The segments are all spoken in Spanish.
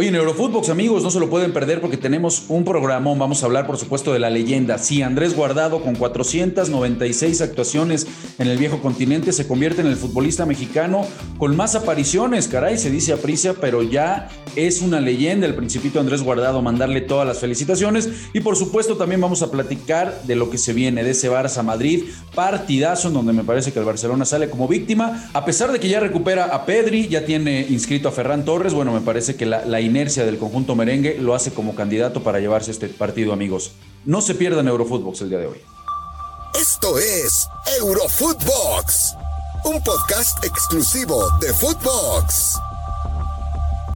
Hoy en Eurofootbox, amigos, no se lo pueden perder porque tenemos un programón. Vamos a hablar, por supuesto, de la leyenda. Sí, Andrés Guardado, con 496 actuaciones en el viejo continente, se convierte en el futbolista mexicano con más apariciones. Caray, se dice a pero ya es una leyenda el Principito Andrés Guardado. Mandarle todas las felicitaciones. Y por supuesto, también vamos a platicar de lo que se viene de ese Barça Madrid. Partidazo en donde me parece que el Barcelona sale como víctima. A pesar de que ya recupera a Pedri, ya tiene inscrito a Ferran Torres. Bueno, me parece que la inercia del conjunto merengue lo hace como candidato para llevarse este partido, amigos. No se pierdan Eurofootbox el día de hoy. Esto es Eurofootbox, un podcast exclusivo de Footbox.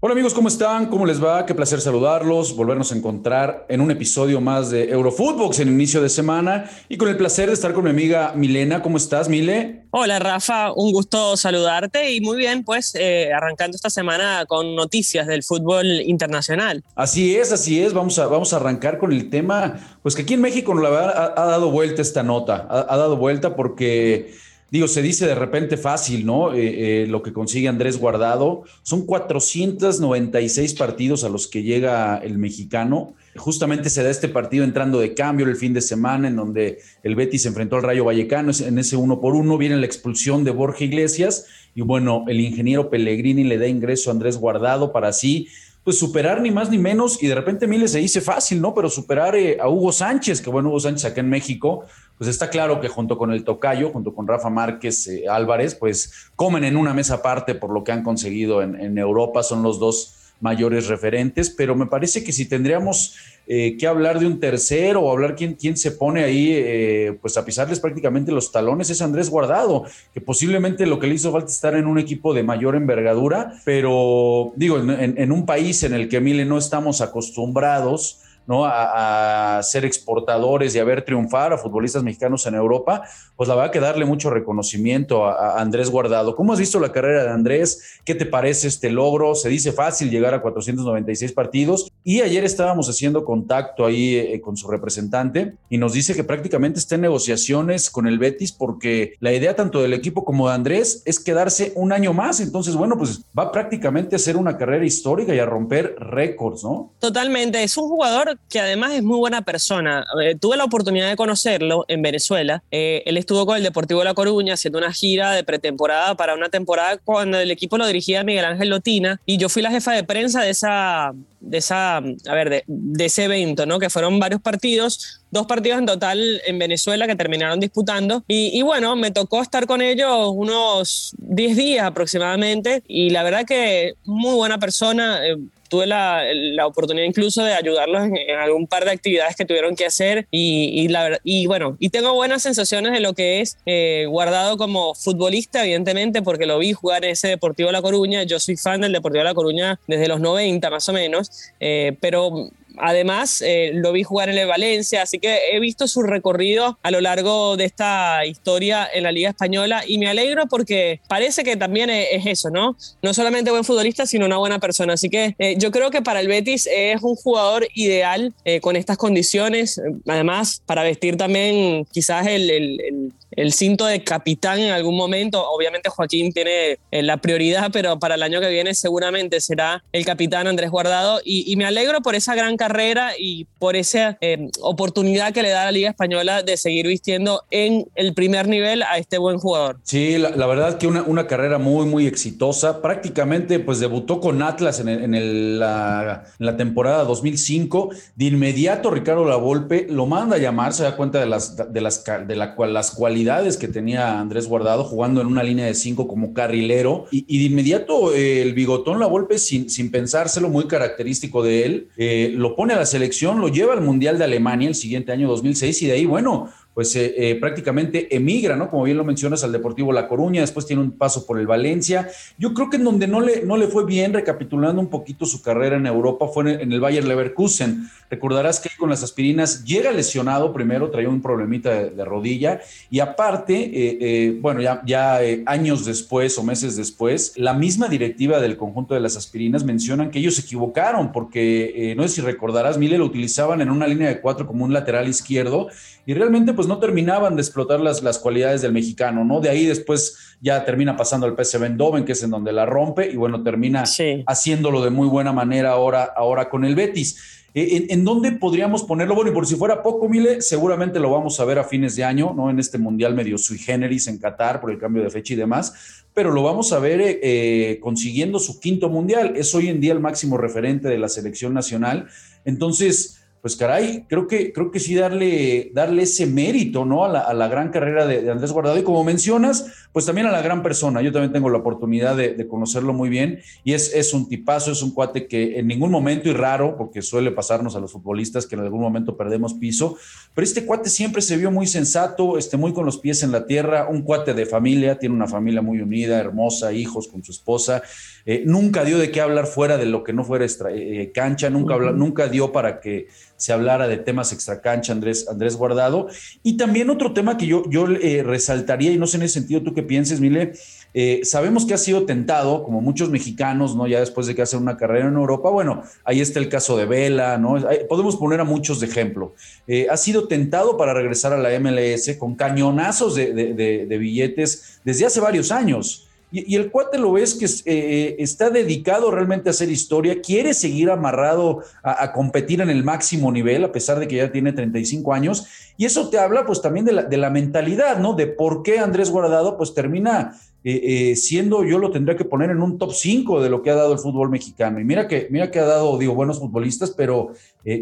Hola amigos, ¿cómo están? ¿Cómo les va? Qué placer saludarlos, volvernos a encontrar en un episodio más de Eurofootbox en inicio de semana y con el placer de estar con mi amiga Milena. ¿Cómo estás, Mile? Hola Rafa, un gusto saludarte y muy bien, pues eh, arrancando esta semana con noticias del fútbol internacional. Así es, así es. Vamos a, vamos a arrancar con el tema, pues que aquí en México la verdad ha, dado vuelta esta nota, ha dado vuelta porque digo, se dice de repente fácil, ¿no? Eh, eh, lo que consigue Andrés Guardado. Son 496 partidos a los que llega el mexicano. Justamente se da este partido entrando de cambio el fin de semana, en donde el Betis se enfrentó al Rayo Vallecano en ese uno por uno. Viene la expulsión de Borja Iglesias y bueno, el ingeniero Pellegrini le da ingreso a Andrés Guardado para así pues superar ni más ni menos, y de repente Miles se dice fácil, ¿no? Pero superar eh, a Hugo Sánchez, que bueno, Hugo Sánchez acá en México, pues está claro que junto con el Tocayo, junto con Rafa Márquez eh, Álvarez, pues comen en una mesa aparte por lo que han conseguido en, en Europa, son los dos mayores referentes, pero me parece que si tendríamos eh, que hablar de un tercero o hablar quién, quién se pone ahí, eh, pues a pisarles prácticamente los talones, es Andrés Guardado, que posiblemente lo que le hizo falta estar en un equipo de mayor envergadura, pero digo, en, un país en el que Mile no estamos acostumbrados ¿no? A, ser exportadores y a ver triunfar a futbolistas mexicanos en Europa, pues la verdad que darle mucho reconocimiento a, Andrés Guardado. ¿Cómo has visto la carrera de Andrés? ¿Qué te parece este logro? Se dice fácil llegar a 496 partidos y ayer estábamos haciendo contacto ahí eh, con su representante y nos dice que prácticamente está en negociaciones con el Betis porque la idea tanto del equipo como de Andrés es quedarse un año más. Entonces, bueno, pues va prácticamente a ser una carrera histórica y a romper récords, ¿no? Totalmente. Es un jugador que además es muy buena persona. Eh, tuve la oportunidad de conocerlo en Venezuela. Eh, él estuvo con el Deportivo de La Coruña haciendo una gira de pretemporada para una temporada cuando el equipo lo dirigía Miguel Ángel Lotina y yo fui la jefa de prensa de esa de esa a ver de, ese evento no que fueron varios partidos dos partidos en total en Venezuela que terminaron disputando. Y, bueno me tocó estar con ellos unos 10 días aproximadamente. Y la verdad que muy buena persona. Eh, tuve la, la, oportunidad incluso de ayudarlos en, algún par de actividades que tuvieron que hacer. Y, y, la, y bueno, y tengo buenas sensaciones de lo que es eh, guardado como futbolista, evidentemente, porque lo vi jugar en ese Deportivo La Coruña. Yo soy fan del Deportivo La Coruña desde los 90 más o menos, eh, pero Además, eh, lo vi jugar en el Valencia, así que he visto su recorrido a lo largo de esta historia en la Liga Española y me alegro porque parece que también es, eso, ¿no? No solamente buen futbolista, sino una buena persona. Así que eh, yo creo que para el Betis es un jugador ideal eh, con estas condiciones. Además, para vestir también quizás el, el, el cinto de capitán en algún momento. Obviamente Joaquín tiene la prioridad, pero para el año que viene seguramente será el capitán Andrés Guardado. Y, y me alegro por esa gran carrera y por esa eh, oportunidad que le da la Liga Española de seguir vistiendo en el primer nivel a este buen jugador. Sí, la, verdad que una, una, carrera muy, muy exitosa. Prácticamente pues debutó con Atlas en, en, la, la, temporada 2005. De inmediato Ricardo Lavolpe lo manda a llamar, se da cuenta de las, de las, de la, las cualidades que tenía Andrés Guardado jugando en una línea de cinco como carrilero. Y, de inmediato el bigotón Lavolpe, sin, sin pensárselo, muy característico de él, eh, lo pone a la selección, lo lleva al Mundial de Alemania el siguiente año 2006 y de ahí, bueno, pues eh, eh, prácticamente emigra, ¿no? Como bien lo mencionas, al Deportivo La Coruña, después tiene un paso por el Valencia. Yo creo que en donde no le, no le fue bien, recapitulando un poquito su carrera en Europa, fue en, el Bayer Leverkusen. Recordarás que con las aspirinas llega lesionado primero, traía un problemita de, rodilla, y aparte, eh, bueno, ya, ya años después o meses después, la misma directiva del conjunto de las aspirinas mencionan que ellos se equivocaron, porque no sé si recordarás, Mille lo utilizaban en una línea de cuatro como un lateral izquierdo, y realmente, pues pues no terminaban de explotar las, las cualidades del mexicano, ¿no? De ahí después ya termina pasando al PSV Eindhoven, que es en donde la rompe, y bueno, termina haciéndolo de muy buena manera ahora, ahora con el Betis. Eh, ¿En, dónde podríamos ponerlo? Bueno, y por si fuera poco, Mile, seguramente lo vamos a ver a fines de año, ¿no? En este Mundial medio sui generis en Qatar por el cambio de fecha y demás, pero lo vamos a ver eh, eh, consiguiendo su quinto Mundial. Es hoy en día el máximo referente de la selección nacional. Entonces, pues caray, creo que, creo que sí darle, darle ese mérito, ¿no? A la, gran carrera de, Andrés Guardado. Y como mencionas, pues también a la gran persona. Yo también tengo la oportunidad de, conocerlo muy bien y es, es, un tipazo, es un cuate que en ningún momento, y raro, porque suele pasarnos a los futbolistas que en algún momento perdemos piso, pero este cuate siempre se vio muy sensato, este, muy con los pies en la tierra, un cuate de familia, tiene una familia muy unida, hermosa, hijos con su esposa. Eh, nunca dio de qué hablar fuera de lo que no fuera eh, cancha, nunca, nunca dio para que se hablara de temas extracancha, Andrés, Andrés Guardado. Y también otro tema que yo, yo eh, resaltaría, y no sé en ese sentido tú qué pienses, Mile, sabemos que ha sido tentado, como muchos mexicanos, ¿no? Ya después de que hacen una carrera en Europa, bueno, ahí está el caso de Vela, ¿no? podemos poner a muchos de ejemplo. ha sido tentado para regresar a la MLS con cañonazos de billetes desde hace varios años. Y, el cuate lo ves que eh, está dedicado realmente a hacer historia, quiere seguir amarrado a, competir en el máximo nivel, a pesar de que ya tiene 35 años. Y eso te habla pues también de la, mentalidad, ¿no? De por qué Andrés Guardado pues termina eh, eh, siendo, yo lo tendría que poner en un top 5 de lo que ha dado el fútbol mexicano. Y mira que, mira que ha dado, digo, buenos futbolistas, pero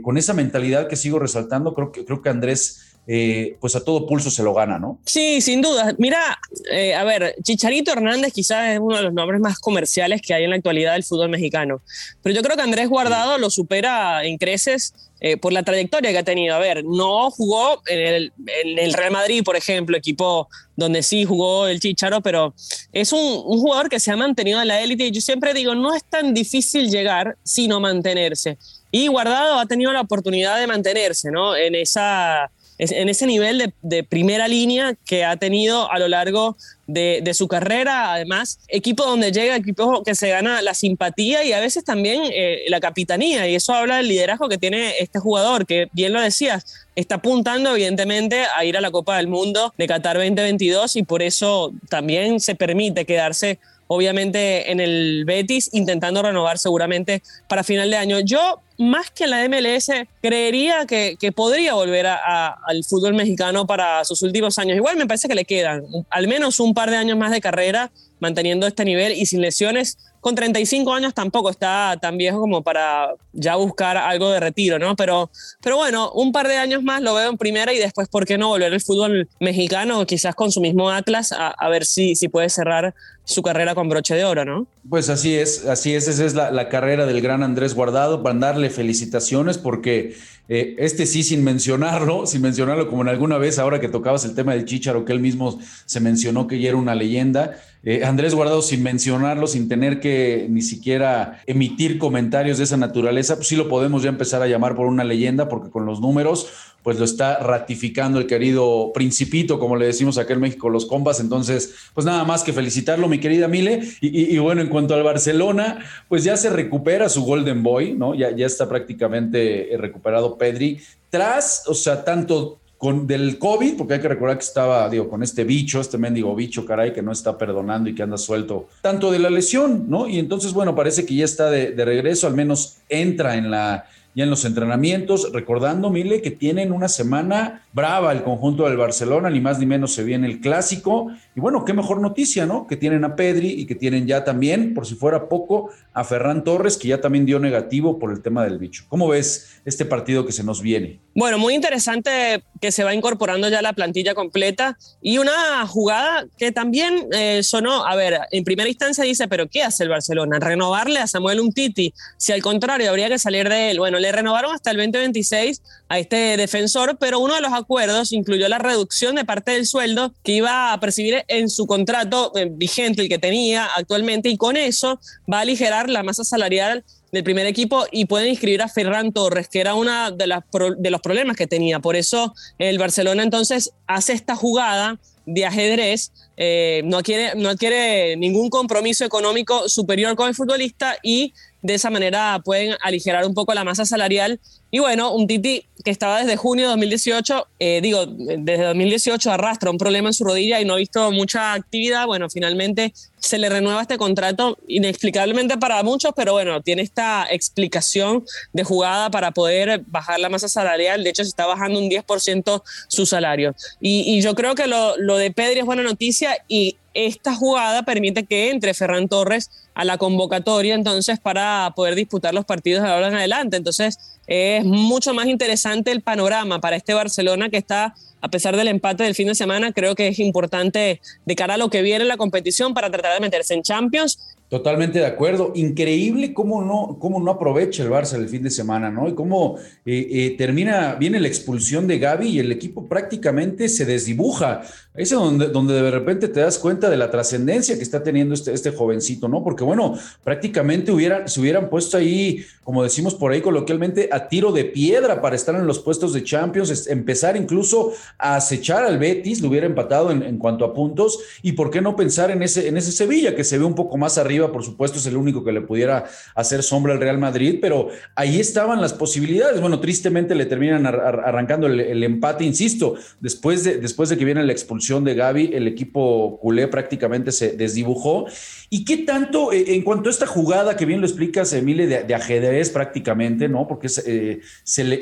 con esa mentalidad que sigo resaltando, creo que, creo que Andrés eh, pues a todo pulso se lo gana, ¿no? Sí, sin duda. Mira, eh, a ver, Chicharito Hernández quizás es uno de los nombres más comerciales que hay en la actualidad del fútbol mexicano, pero yo creo que Andrés Guardado lo supera en creces eh, por la trayectoria que ha tenido. A ver, no jugó en el, Real Madrid, por ejemplo, equipo donde sí jugó el Chicharo, pero es un, un jugador que se ha mantenido en la élite y yo siempre digo, no es tan difícil llegar, sino mantenerse. Y Guardado ha tenido la oportunidad de mantenerse, ¿no? En esa en ese nivel de, primera línea que ha tenido a lo largo de, su carrera. Además, equipo donde llega, equipo que se gana la simpatía y a veces también eh, la capitanía. Y eso habla del liderazgo que tiene este jugador, que bien lo decías, está apuntando evidentemente a ir a la Copa del Mundo de Qatar 2022 y por eso también se permite quedarse obviamente en el Betis, intentando renovar seguramente para final de año. Yo, más que en la MLS, creería que, podría volver al fútbol mexicano para sus últimos años. Igual me parece que le quedan al menos un par de años más de carrera manteniendo este nivel y sin lesiones con 35 años tampoco está tan viejo como para ya buscar algo de retiro, ¿no? Pero, pero bueno, un par de años más lo veo en primera y después, ¿por qué no volver al fútbol mexicano, quizás con su mismo Atlas, a, ver si, si puede cerrar su carrera con broche de oro, ¿no? Pues así es, así es, esa es la, carrera del gran Andrés Guardado, para darle felicitaciones porque eh, este sí sin mencionarlo, sin mencionarlo como en alguna vez ahora que tocabas el tema del Chicharo, que él mismo se mencionó que ya era una leyenda, eh, Andrés Guardado sin mencionarlo, sin tener que ni siquiera emitir comentarios de esa naturaleza, pues sí lo podemos ya empezar a llamar por una leyenda, porque con los números, pues lo está ratificando el querido Principito, como le decimos acá en México, los compas. Entonces, pues nada más que felicitarlo, mi querida Mile. Y, bueno, en cuanto al Barcelona, pues ya se recupera su Golden Boy, ¿no? Ya, ya está prácticamente recuperado Pedri. Tras, o sea, tanto con, del COVID, porque hay que recordar que estaba, digo, con este bicho, este mendigo bicho, caray, que no está perdonando y que anda suelto, tanto de la lesión, ¿no? Y entonces, bueno, parece que ya está de, de regreso, al menos entra en la, ya en los entrenamientos, recordando, Mile, que tienen una semana brava el conjunto del Barcelona, ni más ni menos se viene el clásico. Y bueno, qué mejor noticia, ¿no? Que tienen a Pedri y que tienen ya también, por si fuera poco, a Ferran Torres, que ya también dio negativo por el tema del bicho. ¿Cómo ves este partido que se nos viene? Bueno, muy interesante que se va incorporando ya la plantilla completa y una jugada que también eh, sonó, a ver, en primera instancia dice, pero ¿qué hace el Barcelona? Renovarle a Samuel Umtiti, si al contrario habría que salir de él. Bueno, le renovaron hasta el 2026 a este defensor, pero uno de los acuerdos incluyó la reducción de parte del sueldo que iba a percibir en su contrato eh, vigente, el que tenía actualmente, y con eso va a aligerar la masa salarial del primer equipo y pueden inscribir a Ferran Torres, que era uno de, de los problemas que tenía. Por eso el Barcelona entonces hace esta jugada de ajedrez, eh, no, adquiere, no adquiere ningún compromiso económico superior con el futbolista y de esa manera pueden aligerar un poco la masa salarial Y bueno, un Titi que estaba desde junio de 2018, eh, digo, desde 2018 arrastra un problema en su rodilla y no ha visto mucha actividad. Bueno, finalmente se le renueva este contrato inexplicablemente para muchos, pero bueno, tiene esta explicación de jugada para poder bajar la masa salarial. De hecho, se está bajando un 10% su salario. Y, yo creo que lo, lo de Pedri es buena noticia y esta jugada permite que entre Ferran Torres a la convocatoria entonces para poder disputar los partidos de ahora en adelante. Entonces es mucho más interesante el panorama para este Barcelona que está, a pesar del empate del fin de semana, creo que es importante de cara a lo que viene en la competición para tratar de meterse en Champions Totalmente de acuerdo. Increíble cómo no, cómo no aprovecha el Barça el fin de semana, ¿no? Y cómo eh, eh, termina, viene la expulsión de Gaby y el equipo prácticamente se desdibuja. Es donde, donde de repente te das cuenta de la trascendencia que está teniendo este, este jovencito, ¿no? Porque bueno, prácticamente se hubieran puesto ahí, como decimos por ahí coloquialmente, a tiro de piedra para estar en los puestos de Champions, empezar incluso a acechar al Betis, lo hubiera empatado en, en cuanto a puntos. Y por qué no pensar en ese, en ese Sevilla que se ve un poco más arriba por supuesto, es el único que le pudiera hacer sombra al Real Madrid, pero ahí estaban las posibilidades. Bueno, tristemente le terminan arrancando el, empate, insisto, después de, después de que viene la expulsión de Gaby, el equipo culé prácticamente se desdibujó. ¿Y qué tanto, eh, en cuanto a esta jugada que bien lo explicas, Emile, de, ajedrez prácticamente, ¿no? Porque es eh,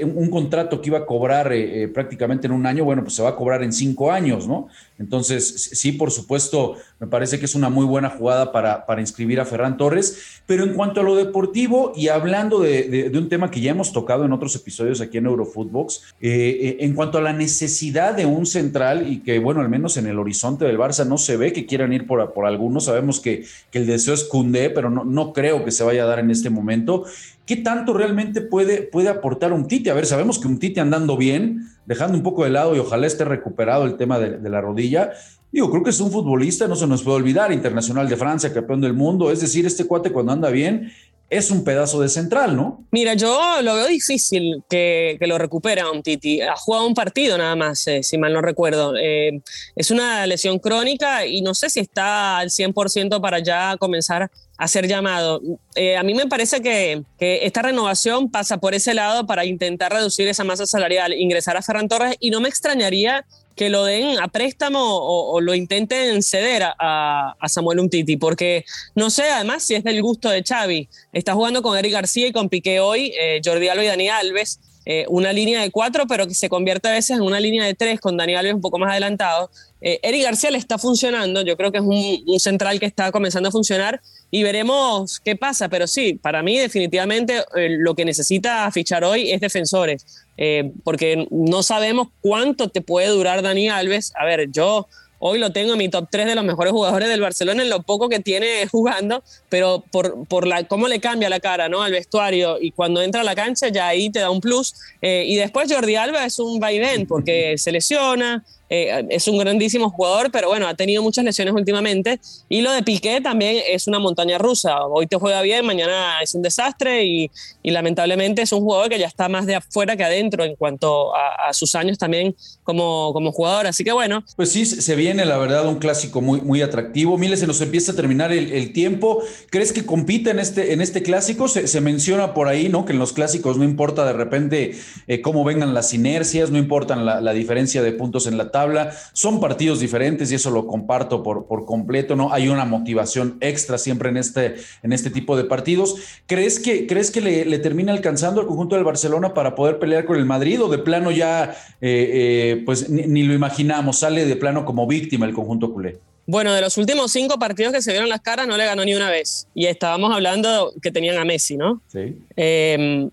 un contrato que iba a cobrar eh, prácticamente en un año, bueno, pues se va a cobrar en cinco años, ¿no? Entonces, sí, por supuesto, me parece que es una muy buena jugada para, inscribir a Ferran Torres. Pero en cuanto a lo deportivo y hablando de, un tema que ya hemos tocado en otros episodios aquí en Eurofootbox, eh, eh, en cuanto a la necesidad de un central y que, bueno, al menos en el horizonte del Barça no se ve que quieran ir por, por algunos, sabemos que, que el deseo es Cundé, pero no, no creo que se vaya a dar en este momento. ¿Qué tanto realmente puede, puede aportar un Tite? A ver, sabemos que un Tite andando bien, dejando un poco de lado y ojalá esté recuperado el tema de, la rodilla. Digo, creo que es un futbolista, no se nos puede olvidar, internacional de Francia, campeón del mundo. Es decir, este cuate cuando anda bien es un pedazo de central, ¿no? Mira, yo lo veo difícil que, lo recupere a un Titi. Ha jugado un partido nada más, eh, si mal no recuerdo. Eh, es una lesión crónica y no sé si está al 100% para ya comenzar a llamado. Eh, a mí me parece que, esta renovación pasa por ese lado para intentar reducir esa masa salarial, ingresar a Ferran Torres y no me extrañaría que lo den a préstamo o, lo intenten ceder a, Samuel Umtiti, porque no sé además si es del gusto de Xavi. Está jugando con Eric García y con Piqué hoy, eh, Jordi Alba y Dani Alves. Eh, una línea de cuatro, pero que se convierte a veces en una línea de tres con Dani Alves un poco más adelantado. Eric García le está funcionando, yo creo que es un central que está comenzando a funcionar, y veremos qué pasa. Pero sí, para mí definitivamente eh, lo que necesita fichar hoy es defensores, eh, porque no sabemos cuánto te puede durar Dani Alves. A ver, yo hoy lo tengo en mi top 3 de los mejores jugadores del Barcelona en lo poco que tiene jugando, pero por, por la, cómo le cambia la cara ¿no? al vestuario y cuando entra a la cancha ya ahí te da un plus. Eh, y después Jordi Alba es un vaivén porque se lesiona, eh, es un grandísimo jugador, pero bueno, ha tenido muchas lesiones últimamente. Y lo de Piqué también es una montaña rusa. Hoy te juega bien, mañana es un desastre y, lamentablemente es un jugador que ya está más de afuera que adentro en cuanto a, sus años también como, como jugador. Así que bueno. Pues sí, se viene la verdad un clásico muy, muy atractivo. Miles, se nos empieza a terminar el, tiempo. ¿Crees que compite en este, en este clásico? Se, menciona por ahí, ¿no? Que en los clásicos no importa de repente eh, cómo vengan las inercias, no importan la, la diferencia de puntos en la tabla habla. Son partidos diferentes y eso lo comparto por, por completo, ¿no? Hay una motivación extra siempre en este, en este tipo de partidos. ¿Crees que, crees que le, termina alcanzando al conjunto del Barcelona para poder pelear con el Madrid o de plano ya, eh, eh, pues ni lo imaginamos, sale de plano como víctima el conjunto culé? Bueno, de los últimos cinco partidos que se vieron las caras, no le ganó ni una vez. Y estábamos hablando que tenían a Messi, ¿no? Sí. Eh,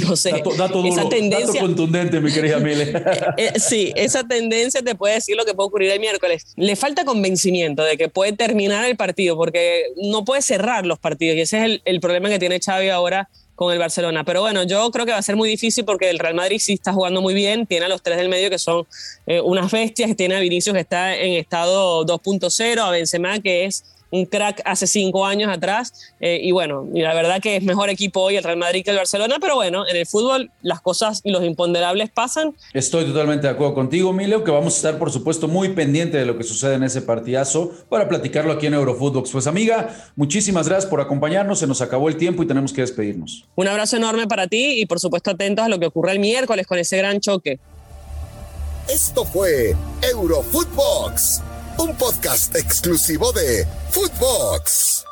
no sé. Dato, esa tendencia, contundente, mi querida Mile. Eh, eh, sí, esa tendencia te puede decir lo que puede ocurrir el miércoles. Le falta convencimiento de que puede terminar el partido, porque no puede cerrar los partidos. Y ese es el, el problema que tiene Xavi ahora con el Barcelona. Pero bueno, yo creo que va a ser muy difícil porque el Real Madrid sí está jugando muy bien, tiene a los tres del medio que son eh, unas bestias, tiene a Vinicius que está en estado 2.0, a Benzema que es un crack hace cinco años atrás. Eh, y bueno, y la verdad que es mejor equipo hoy el Real Madrid que el Barcelona, pero bueno, en el fútbol las cosas y los imponderables pasan. Estoy totalmente de acuerdo contigo, Mileo, que vamos a estar, por supuesto, muy pendiente de lo que sucede en ese partidazo para platicarlo aquí en Eurofootbox. Pues amiga, muchísimas gracias por acompañarnos, se nos acabó el tiempo y tenemos que despedirnos. Un abrazo enorme para ti y por supuesto atentos a lo que ocurre el miércoles con ese gran choque. Esto fue Eurofootbox, un podcast exclusivo de Footbox.